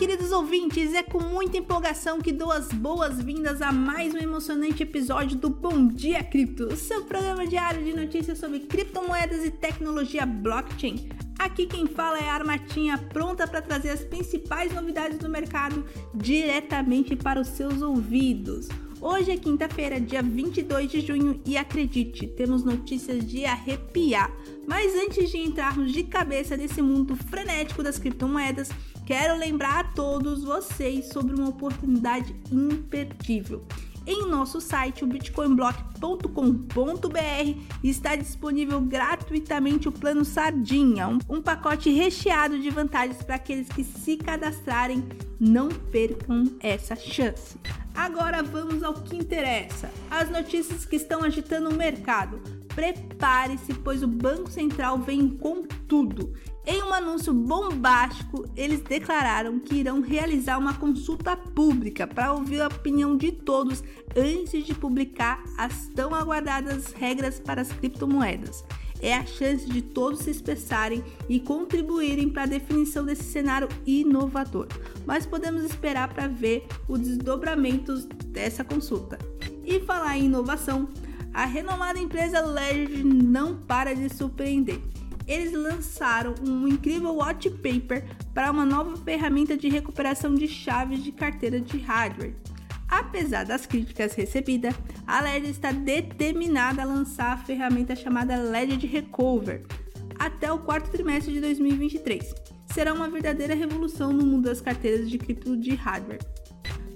queridos ouvintes, é com muita empolgação que dou as boas-vindas a mais um emocionante episódio do Bom Dia Cripto, seu programa diário de notícias sobre criptomoedas e tecnologia blockchain. Aqui quem fala é a Armatinha, pronta para trazer as principais novidades do mercado diretamente para os seus ouvidos. Hoje é quinta-feira, dia 22 de junho, e acredite, temos notícias de arrepiar. Mas antes de entrarmos de cabeça nesse mundo frenético das criptomoedas, quero lembrar a todos vocês sobre uma oportunidade imperdível. Em nosso site, o bitcoinblock.com.br, está disponível gratuitamente o plano Sardinha, um, pacote recheado de vantagens para aqueles que se cadastrarem. Não percam essa chance. Agora vamos ao que interessa: as notícias que estão agitando o mercado. Prepare-se, pois o Banco Central vem com tudo. Em anúncio bombástico, eles declararam que irão realizar uma consulta pública para ouvir a opinião de todos antes de publicar as tão aguardadas regras para as criptomoedas. É a chance de todos se expressarem e contribuírem para a definição desse cenário inovador. Mas podemos esperar para ver os desdobramentos dessa consulta. E falar em inovação, a renomada empresa Ledger não para de surpreender eles lançaram um incrível white paper para uma nova ferramenta de recuperação de chaves de carteira de hardware. Apesar das críticas recebidas, a Ledger está determinada a lançar a ferramenta chamada Ledger Recover até o quarto trimestre de 2023. Será uma verdadeira revolução no mundo das carteiras de cripto de hardware.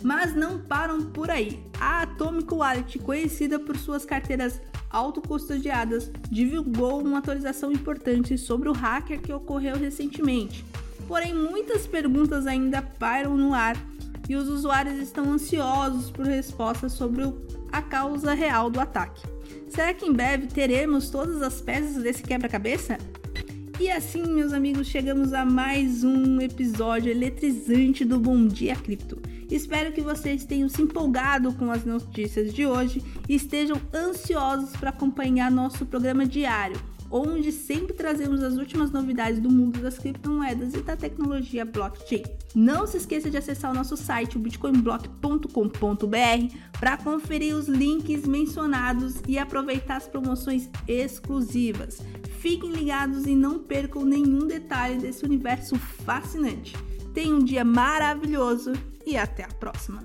Mas não param por aí. A Atomic Wallet, conhecida por suas carteiras autocustodiadas, divulgou uma atualização importante sobre o hacker que ocorreu recentemente. Porém, muitas perguntas ainda pairam no ar e os usuários estão ansiosos por respostas sobre a causa real do ataque. Será que em breve teremos todas as peças desse quebra-cabeça? E assim, meus amigos, chegamos a mais um episódio eletrizante do Bom Dia Cripto. Espero que vocês tenham se empolgado com as notícias de hoje e estejam ansiosos para acompanhar nosso programa diário, onde sempre trazemos as últimas novidades do mundo das criptomoedas e da tecnologia blockchain. Não se esqueça de acessar o nosso site, bitcoinblock.com.br, para conferir os links mencionados e aproveitar as promoções exclusivas. Fiquem ligados e não percam nenhum detalhe desse universo fascinante. Tenha um dia maravilhoso e até a próxima!